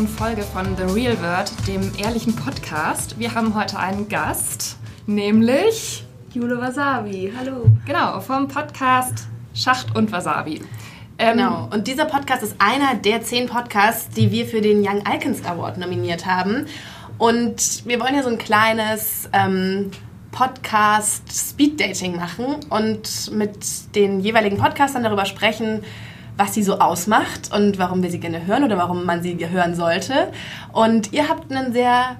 besonderen Folge von The Real Word, dem ehrlichen Podcast. Wir haben heute einen Gast, nämlich Jule Wasabi. Hallo. Genau, vom Podcast Schacht und Wasabi. Ähm, genau, und dieser Podcast ist einer der zehn Podcasts, die wir für den Young Icons Award nominiert haben. Und wir wollen ja so ein kleines ähm, Podcast Speed Dating machen und mit den jeweiligen Podcastern darüber sprechen, was sie so ausmacht und warum wir sie gerne hören oder warum man sie hören sollte. Und ihr habt einen sehr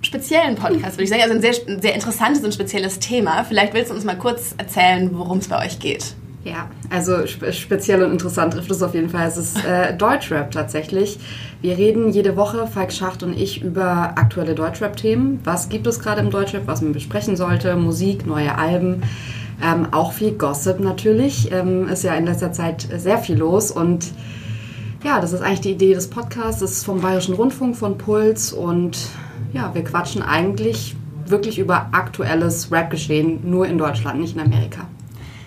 speziellen Podcast, würde ich sagen, also ein sehr, sehr interessantes und spezielles Thema. Vielleicht willst du uns mal kurz erzählen, worum es bei euch geht. Ja, also spe speziell und interessant trifft es auf jeden Fall. Es ist äh, Deutschrap tatsächlich. Wir reden jede Woche, Falk Schacht und ich, über aktuelle Deutschrap-Themen. Was gibt es gerade im Deutschrap, was man besprechen sollte? Musik, neue Alben. Ähm, auch viel Gossip natürlich. Ähm, ist ja in letzter Zeit sehr viel los und ja, das ist eigentlich die Idee des Podcasts. Das ist vom Bayerischen Rundfunk, von Puls und ja, wir quatschen eigentlich wirklich über aktuelles Rap-Geschehen, nur in Deutschland, nicht in Amerika.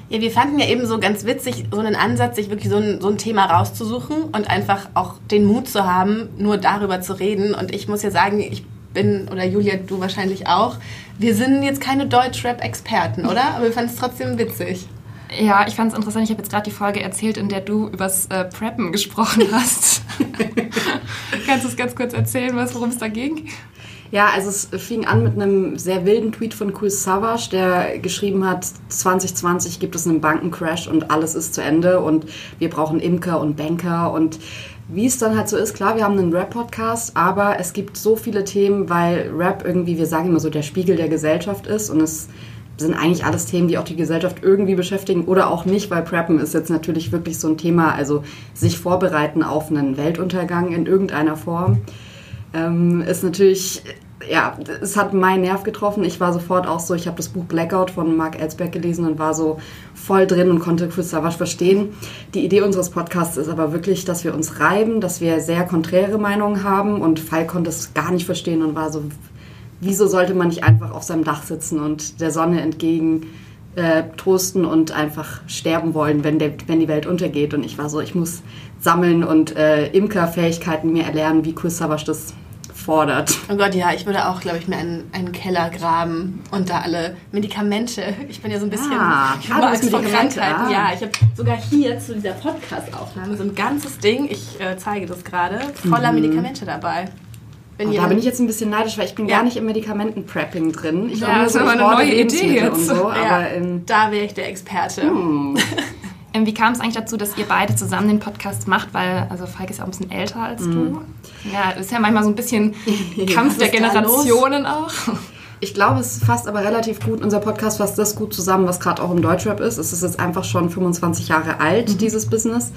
Ja, wir fanden ja eben so ganz witzig, so einen Ansatz, sich wirklich so ein, so ein Thema rauszusuchen und einfach auch den Mut zu haben, nur darüber zu reden. Und ich muss ja sagen, ich bin, oder Julia, du wahrscheinlich auch, wir sind jetzt keine Deutschrap-Experten, oder? Aber wir fanden es trotzdem witzig. Ja, ich fand es interessant. Ich habe jetzt gerade die Folge erzählt, in der du übers äh, Preppen gesprochen hast. Kannst du es ganz kurz erzählen, worum es da ging? Ja, also es fing an mit einem sehr wilden Tweet von Cool Savage, der geschrieben hat, 2020 gibt es einen Bankencrash und alles ist zu Ende und wir brauchen Imker und Banker und wie es dann halt so ist, klar, wir haben einen Rap-Podcast, aber es gibt so viele Themen, weil Rap irgendwie, wir sagen immer so, der Spiegel der Gesellschaft ist und es sind eigentlich alles Themen, die auch die Gesellschaft irgendwie beschäftigen oder auch nicht, weil Preppen ist jetzt natürlich wirklich so ein Thema, also sich vorbereiten auf einen Weltuntergang in irgendeiner Form. Ähm, ist natürlich, ja, es hat meinen Nerv getroffen. Ich war sofort auch so, ich habe das Buch Blackout von Mark Ellsberg gelesen und war so voll drin und konnte Chris Savage verstehen. Die Idee unseres Podcasts ist aber wirklich, dass wir uns reiben, dass wir sehr konträre Meinungen haben und Fall konnte es gar nicht verstehen und war so, wieso sollte man nicht einfach auf seinem Dach sitzen und der Sonne entgegen äh, trosten und einfach sterben wollen, wenn, der, wenn die Welt untergeht. Und ich war so, ich muss sammeln und äh, Imkerfähigkeiten mir erlernen, wie Chris Savage das fordert. Oh Gott, ja, ich würde auch, glaube ich, mir einen, einen Keller graben und da alle Medikamente. Ich bin ja so ein bisschen ah, ich habe Angst vor Krankheiten. Ah. Ja, ich habe sogar hier zu dieser Podcast-Aufnahme so ein ganzes Ding, ich äh, zeige das gerade, voller mhm. Medikamente dabei. Oh, da bin ich jetzt ein bisschen neidisch, weil ich bin ja. gar nicht im Medikamenten-Prepping drin. Ich ja, das ist aber eine neue Idee jetzt. So, ja, da wäre ich der Experte. Hm. Ähm, wie kam es eigentlich dazu, dass ihr beide zusammen den Podcast macht? Weil, also Falk ist ja auch ein bisschen älter als mhm. du. Ja, ist ja manchmal so ein bisschen Kampf der Generationen auch. Ich glaube, es fasst aber relativ gut, unser Podcast fasst das gut zusammen, was gerade auch im Deutschrap ist. Es ist jetzt einfach schon 25 Jahre alt, mhm. dieses Business.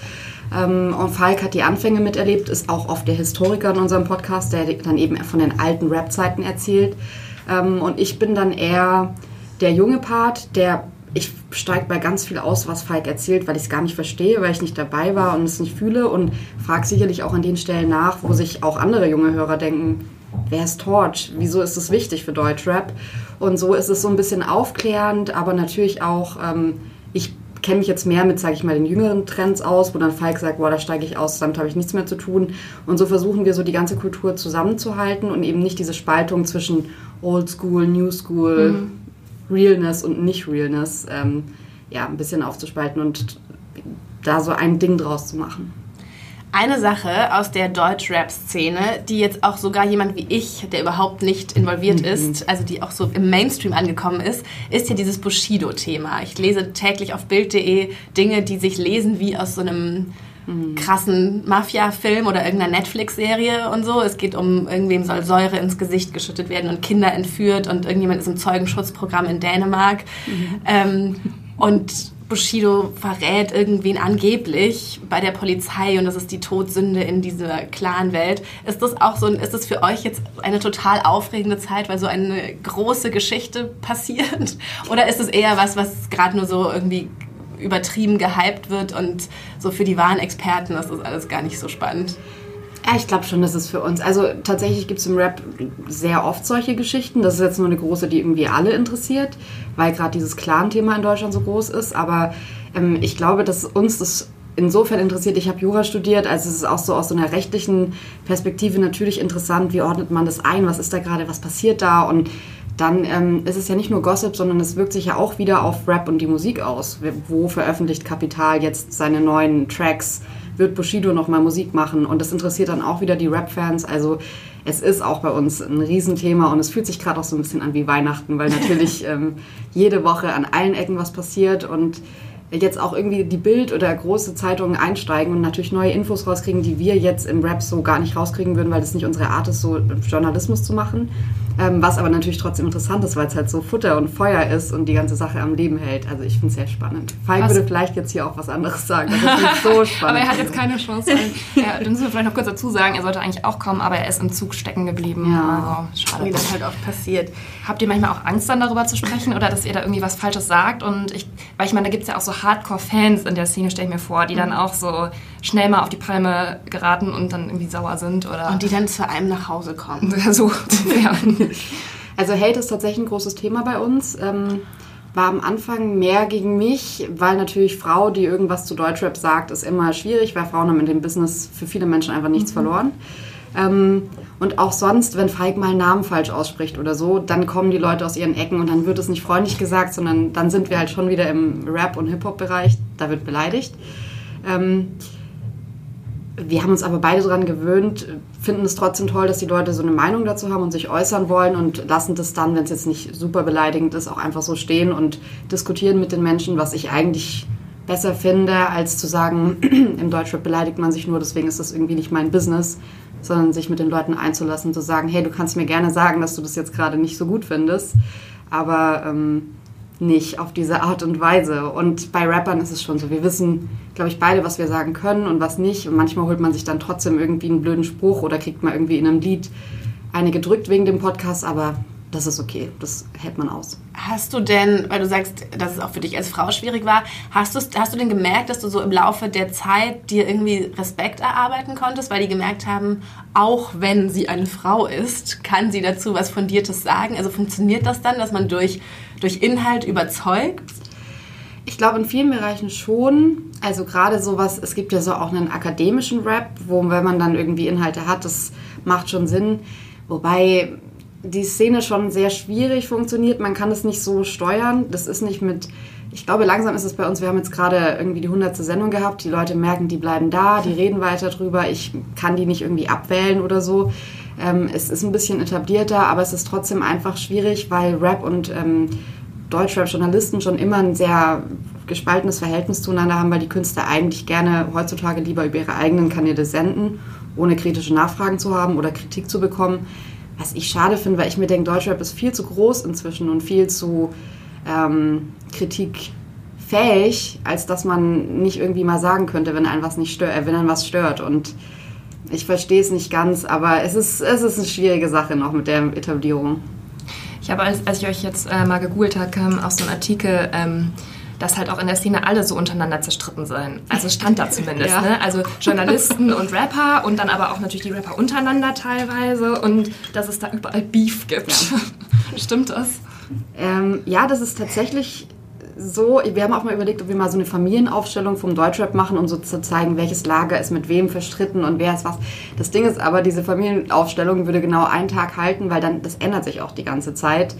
Ähm, und Falk hat die Anfänge miterlebt, ist auch oft der Historiker in unserem Podcast, der dann eben von den alten Rap-Zeiten erzählt. Ähm, und ich bin dann eher der junge Part, der ich steige bei ganz viel aus, was Falk erzählt, weil ich es gar nicht verstehe, weil ich nicht dabei war und es nicht fühle und frage sicherlich auch an den Stellen nach, wo sich auch andere junge Hörer denken, wer ist Torch? Wieso ist es wichtig für Deutschrap? Und so ist es so ein bisschen aufklärend, aber natürlich auch, ähm, ich kenne mich jetzt mehr mit, sage ich mal, den jüngeren Trends aus, wo dann Falk sagt, boah, da steige ich aus, damit habe ich nichts mehr zu tun. Und so versuchen wir so die ganze Kultur zusammenzuhalten und eben nicht diese Spaltung zwischen Old School, New School, mhm Realness und Nicht-Realness ähm, ja, ein bisschen aufzuspalten und da so ein Ding draus zu machen. Eine Sache aus der Deutsch-Rap-Szene, die jetzt auch sogar jemand wie ich, der überhaupt nicht involviert mhm. ist, also die auch so im Mainstream angekommen ist, ist ja dieses Bushido-Thema. Ich lese täglich auf Bild.de Dinge, die sich lesen wie aus so einem mhm. krassen Mafia-Film oder irgendeiner Netflix-Serie und so. Es geht um, irgendwem soll Säure ins Gesicht geschüttet werden und Kinder entführt und irgendjemand ist im Zeugenschutzprogramm in Dänemark. Mhm. Ähm, und Bushido verrät irgendwen angeblich bei der Polizei und das ist die Todsünde in dieser Clan-Welt. Ist das auch so, ist das für euch jetzt eine total aufregende Zeit, weil so eine große Geschichte passiert? Oder ist es eher was, was gerade nur so irgendwie übertrieben gehypt wird und so für die wahren Experten ist das alles gar nicht so spannend. Ja, ich glaube schon, dass es für uns. Also tatsächlich gibt es im Rap sehr oft solche Geschichten. Das ist jetzt nur eine große, die irgendwie alle interessiert, weil gerade dieses Clan-Thema in Deutschland so groß ist. Aber ähm, ich glaube, dass uns das insofern interessiert, ich habe Jura studiert, also es ist auch so aus so einer rechtlichen Perspektive natürlich interessant, wie ordnet man das ein, was ist da gerade, was passiert da und dann ähm, ist es ja nicht nur Gossip, sondern es wirkt sich ja auch wieder auf Rap und die Musik aus. Wo veröffentlicht Kapital jetzt seine neuen Tracks? Wird Bushido nochmal Musik machen? Und das interessiert dann auch wieder die Rap-Fans. Also es ist auch bei uns ein Riesenthema und es fühlt sich gerade auch so ein bisschen an wie Weihnachten, weil natürlich ähm, jede Woche an allen Ecken was passiert und jetzt auch irgendwie die Bild oder große Zeitungen einsteigen und natürlich neue Infos rauskriegen, die wir jetzt im Rap so gar nicht rauskriegen würden, weil das nicht unsere Art ist, so Journalismus zu machen. Ähm, was aber natürlich trotzdem interessant ist, weil es halt so Futter und Feuer ist und die ganze Sache am Leben hält. Also ich finde es sehr spannend. Falk würde vielleicht jetzt hier auch was anderes sagen. Das ist so spannend. aber er hat jetzt keine Chance. ja, dann müssen wir vielleicht noch kurz dazu sagen, er sollte eigentlich auch kommen, aber er ist im Zug stecken geblieben. Ja. Also, schade. Wie das halt oft passiert. Habt ihr manchmal auch Angst dann darüber zu sprechen oder dass ihr da irgendwie was Falsches sagt? Und ich, weil ich meine, da gibt es ja auch so Hardcore-Fans in der Szene, stelle ich mir vor, die dann mhm. auch so schnell mal auf die Palme geraten und dann irgendwie sauer sind. Oder und die dann zu einem nach Hause kommen. so, ja. Also Hate ist tatsächlich ein großes Thema bei uns. Ähm, war am Anfang mehr gegen mich, weil natürlich Frau, die irgendwas zu Deutschrap sagt, ist immer schwierig, weil Frauen haben in dem Business für viele Menschen einfach nichts mhm. verloren. Ähm, und auch sonst, wenn Falk mal einen Namen falsch ausspricht oder so, dann kommen die Leute aus ihren Ecken und dann wird es nicht freundlich gesagt, sondern dann sind wir halt schon wieder im Rap- und Hip-Hop-Bereich, da wird beleidigt. Ähm, wir haben uns aber beide daran gewöhnt, finden es trotzdem toll, dass die Leute so eine Meinung dazu haben und sich äußern wollen und lassen das dann, wenn es jetzt nicht super beleidigend ist, auch einfach so stehen und diskutieren mit den Menschen, was ich eigentlich besser finde, als zu sagen, im Deutschrap beleidigt man sich nur, deswegen ist das irgendwie nicht mein Business, sondern sich mit den Leuten einzulassen, zu sagen, hey, du kannst mir gerne sagen, dass du das jetzt gerade nicht so gut findest, aber ähm, nicht auf diese Art und Weise. Und bei Rappern ist es schon so, wir wissen, glaube ich, beide, was wir sagen können und was nicht. Und manchmal holt man sich dann trotzdem irgendwie einen blöden Spruch oder kriegt mal irgendwie in einem Lied eine gedrückt wegen dem Podcast, aber das ist okay, das hält man aus. Hast du denn, weil du sagst, dass es auch für dich als Frau schwierig war, hast, hast du denn gemerkt, dass du so im Laufe der Zeit dir irgendwie Respekt erarbeiten konntest, weil die gemerkt haben, auch wenn sie eine Frau ist, kann sie dazu was Fundiertes sagen? Also funktioniert das dann, dass man durch, durch Inhalt überzeugt? Ich glaube in vielen Bereichen schon. Also gerade sowas, es gibt ja so auch einen akademischen Rap, wo wenn man dann irgendwie Inhalte hat, das macht schon Sinn. Wobei die Szene schon sehr schwierig funktioniert. Man kann es nicht so steuern. Das ist nicht mit. Ich glaube, langsam ist es bei uns. Wir haben jetzt gerade irgendwie die 100. Sendung gehabt. Die Leute merken, die bleiben da, die reden weiter drüber. Ich kann die nicht irgendwie abwählen oder so. Ähm, es ist ein bisschen etablierter, aber es ist trotzdem einfach schwierig, weil Rap und ähm, Deutschrap-Journalisten schon immer ein sehr gespaltenes Verhältnis zueinander haben, weil die Künstler eigentlich gerne heutzutage lieber über ihre eigenen Kanäle senden, ohne kritische Nachfragen zu haben oder Kritik zu bekommen was ich schade finde, weil ich mir denke, Deutschrap ist viel zu groß inzwischen und viel zu ähm, kritikfähig, als dass man nicht irgendwie mal sagen könnte, wenn einen was nicht stört, äh, wenn einen was stört. Und ich verstehe es nicht ganz, aber es ist, es ist eine schwierige Sache noch mit der Etablierung. Ich habe, als, als ich euch jetzt äh, mal gegoogelt habe, kam auch so ein Artikel, ähm, dass halt auch in der Szene alle so untereinander zerstritten seien. Also stand da zumindest. ja. ne? Also Journalisten und Rapper und dann aber auch natürlich die Rapper untereinander teilweise und dass es da überall Beef gibt. Ja. Stimmt das? Ähm, ja, das ist tatsächlich so. Wir haben auch mal überlegt, ob wir mal so eine Familienaufstellung vom Deutschrap machen, um so zu zeigen, welches Lager ist mit wem verstritten und wer ist was. Das Ding ist aber, diese Familienaufstellung würde genau einen Tag halten, weil dann das ändert sich auch die ganze Zeit.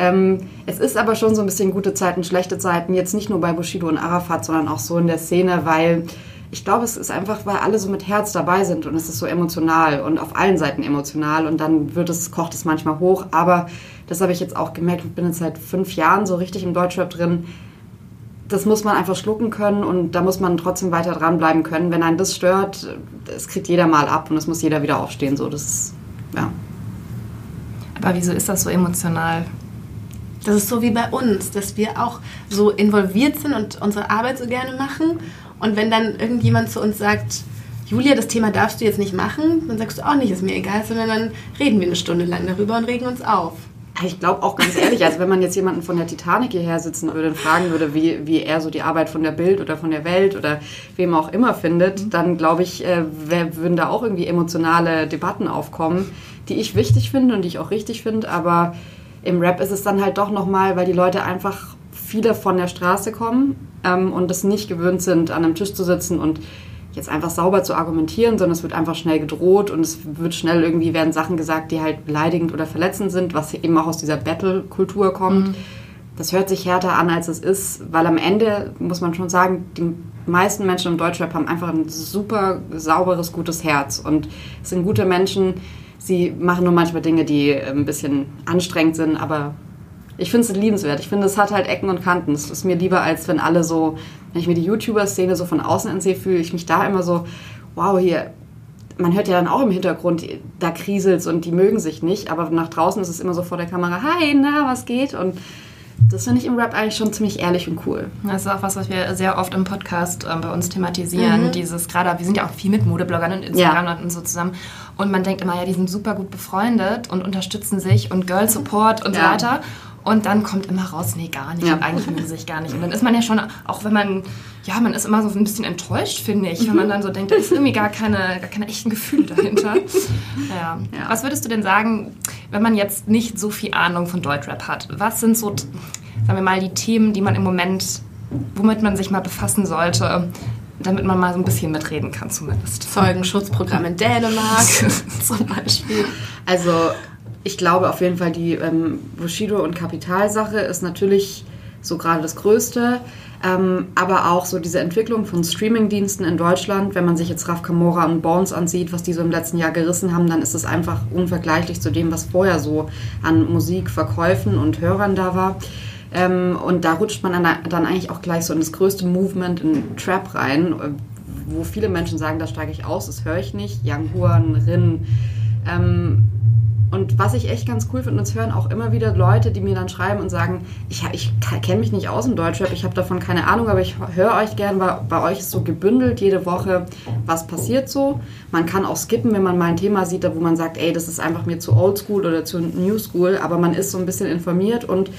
Ähm, es ist aber schon so ein bisschen gute Zeiten, schlechte Zeiten, jetzt nicht nur bei Bushido und Arafat, sondern auch so in der Szene, weil ich glaube, es ist einfach, weil alle so mit Herz dabei sind und es ist so emotional und auf allen Seiten emotional und dann wird es, kocht es manchmal hoch. Aber das habe ich jetzt auch gemerkt, ich bin jetzt seit fünf Jahren so richtig im Deutschrap drin. Das muss man einfach schlucken können und da muss man trotzdem weiter dranbleiben können. Wenn einen das stört, das kriegt jeder mal ab und es muss jeder wieder aufstehen. So, das ja. Aber wieso ist das so emotional? Das ist so wie bei uns, dass wir auch so involviert sind und unsere Arbeit so gerne machen. Und wenn dann irgendjemand zu uns sagt, Julia, das Thema darfst du jetzt nicht machen, dann sagst du auch nicht, ist mir egal, sondern dann reden wir eine Stunde lang darüber und regen uns auf. Ich glaube auch ganz ehrlich, also wenn man jetzt jemanden von der Titanic hierher sitzen würde und fragen würde, wie, wie er so die Arbeit von der Bild oder von der Welt oder wem auch immer findet, mhm. dann glaube ich, äh, würden da auch irgendwie emotionale Debatten aufkommen, die ich wichtig finde und die ich auch richtig finde, aber im Rap ist es dann halt doch nochmal, weil die Leute einfach viele von der Straße kommen ähm, und es nicht gewöhnt sind, an einem Tisch zu sitzen und jetzt einfach sauber zu argumentieren, sondern es wird einfach schnell gedroht und es wird schnell irgendwie werden Sachen gesagt, die halt beleidigend oder verletzend sind, was eben auch aus dieser Battle-Kultur kommt. Mhm. Das hört sich härter an, als es ist, weil am Ende muss man schon sagen, die meisten Menschen im Deutschrap haben einfach ein super sauberes, gutes Herz und es sind gute Menschen. Sie machen nur manchmal Dinge, die ein bisschen anstrengend sind, aber ich finde es liebenswert. Ich finde, es hat halt Ecken und Kanten. Es ist mir lieber, als wenn alle so, wenn ich mir die YouTuber-Szene so von außen ansehe, fühle ich mich da immer so, wow, hier, man hört ja dann auch im Hintergrund, da kriselt und die mögen sich nicht, aber nach draußen ist es immer so vor der Kamera, hi, na, was geht? Und das finde ich im Rap eigentlich schon ziemlich ehrlich und cool. Das ist auch was, was wir sehr oft im Podcast äh, bei uns thematisieren. Mhm. Dieses gerade, wir sind ja auch viel mit Modebloggern und Instagram ja. und so zusammen. Und man denkt immer, ja, die sind super gut befreundet und unterstützen sich und Girl Support und ja. so weiter. Und dann kommt immer raus, nee, gar nicht. Ja. Und eigentlich mögen sie sich gar nicht. Und dann ist man ja schon, auch wenn man, ja, man ist immer so ein bisschen enttäuscht, finde ich, wenn man dann so denkt, da ist irgendwie gar keine, gar keine echten Gefühle dahinter. Ja. ja. Was würdest du denn sagen, wenn man jetzt nicht so viel Ahnung von Deutschrap hat? Was sind so, sagen wir mal, die Themen, die man im Moment, womit man sich mal befassen sollte, damit man mal so ein bisschen mitreden kann zumindest. Zeugenschutzprogramm in Dänemark zum Beispiel. Also ich glaube auf jeden Fall, die ähm, Bushido- und Kapitalsache ist natürlich so gerade das Größte. Ähm, aber auch so diese Entwicklung von Streamingdiensten in Deutschland, wenn man sich jetzt Raf Kamora und Bones ansieht, was die so im letzten Jahr gerissen haben, dann ist es einfach unvergleichlich zu dem, was vorher so an Musikverkäufen und Hörern da war. Ähm, und da rutscht man dann eigentlich auch gleich so in das größte Movement in Trap rein, wo viele Menschen sagen, da steige ich aus, das höre ich nicht. Young Huan, Rin. Ähm, und was ich echt ganz cool finde, uns hören auch immer wieder Leute, die mir dann schreiben und sagen, ich, ich kenne mich nicht aus im Deutschrap, ich habe davon keine Ahnung, aber ich höre euch gern, weil bei euch ist so gebündelt jede Woche, was passiert so. Man kann auch skippen, wenn man mal ein Thema sieht, wo man sagt, ey, das ist einfach mir zu oldschool oder zu new school, aber man ist so ein bisschen informiert und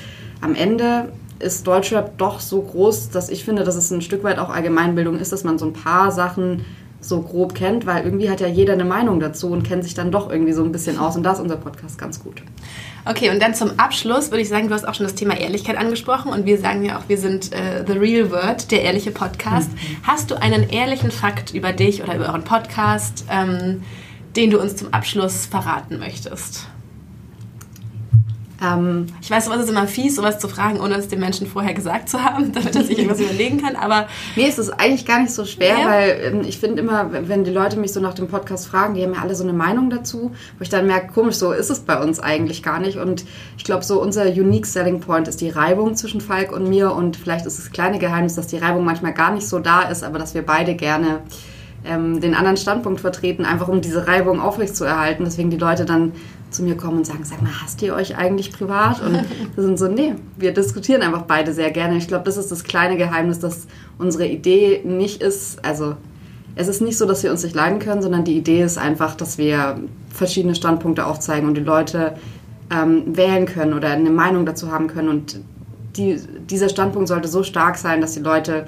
am Ende ist Deutschrap doch so groß, dass ich finde, dass es ein Stück weit auch Allgemeinbildung ist, dass man so ein paar Sachen so grob kennt, weil irgendwie hat ja jeder eine Meinung dazu und kennt sich dann doch irgendwie so ein bisschen aus. Und da ist unser Podcast ganz gut. Okay, und dann zum Abschluss würde ich sagen, du hast auch schon das Thema Ehrlichkeit angesprochen und wir sagen ja auch, wir sind äh, The Real Word, der ehrliche Podcast. Mhm. Hast du einen ehrlichen Fakt über dich oder über euren Podcast, ähm, den du uns zum Abschluss verraten möchtest? Ähm, ich weiß, sowas ist immer fies, sowas zu fragen, ohne es dem Menschen vorher gesagt zu haben, damit er sich irgendwas überlegen kann. Aber mir ist es eigentlich gar nicht so schwer, ja. weil ähm, ich finde immer, wenn die Leute mich so nach dem Podcast fragen, die haben ja alle so eine Meinung dazu, wo ich dann merke, komisch, so ist es bei uns eigentlich gar nicht. Und ich glaube, so unser unique Selling Point ist die Reibung zwischen Falk und mir. Und vielleicht ist das kleine Geheimnis, dass die Reibung manchmal gar nicht so da ist, aber dass wir beide gerne ähm, den anderen Standpunkt vertreten, einfach um diese Reibung aufrechtzuerhalten. Deswegen die Leute dann zu mir kommen und sagen, sag mal, hasst ihr euch eigentlich privat? Und wir sind so, nee, wir diskutieren einfach beide sehr gerne. Ich glaube, das ist das kleine Geheimnis, dass unsere Idee nicht ist, also es ist nicht so, dass wir uns nicht leiden können, sondern die Idee ist einfach, dass wir verschiedene Standpunkte aufzeigen und die Leute ähm, wählen können oder eine Meinung dazu haben können. Und die, dieser Standpunkt sollte so stark sein, dass die Leute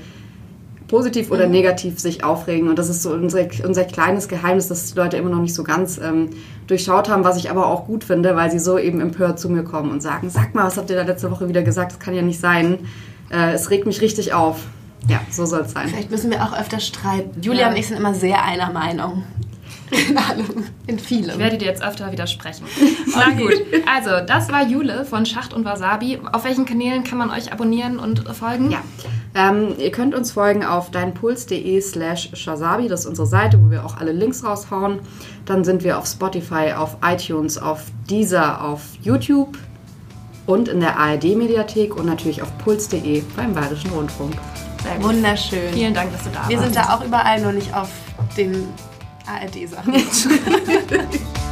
positiv oder negativ sich aufregen. Und das ist so unser, unser kleines Geheimnis, das die Leute immer noch nicht so ganz ähm, durchschaut haben, was ich aber auch gut finde, weil sie so eben empört zu mir kommen und sagen, sag mal, was habt ihr da letzte Woche wieder gesagt? Das kann ja nicht sein. Äh, es regt mich richtig auf. Ja, so soll es sein. Vielleicht müssen wir auch öfter streiten. Julia ja. und ich sind immer sehr einer Meinung. In allem, in vielem. Ich werde dir jetzt öfter widersprechen. Na gut, also das war Jule von Schacht und Wasabi. Auf welchen Kanälen kann man euch abonnieren und folgen? Ja, ähm, ihr könnt uns folgen auf deinpuls.de slash shasabi. Das ist unsere Seite, wo wir auch alle Links raushauen. Dann sind wir auf Spotify, auf iTunes, auf Deezer, auf YouTube und in der ARD-Mediathek und natürlich auf puls.de beim Bayerischen Rundfunk. Wunderschön. Vielen Dank, dass du da wir warst. Wir sind da auch überall, nur nicht auf den ARD-Sachen.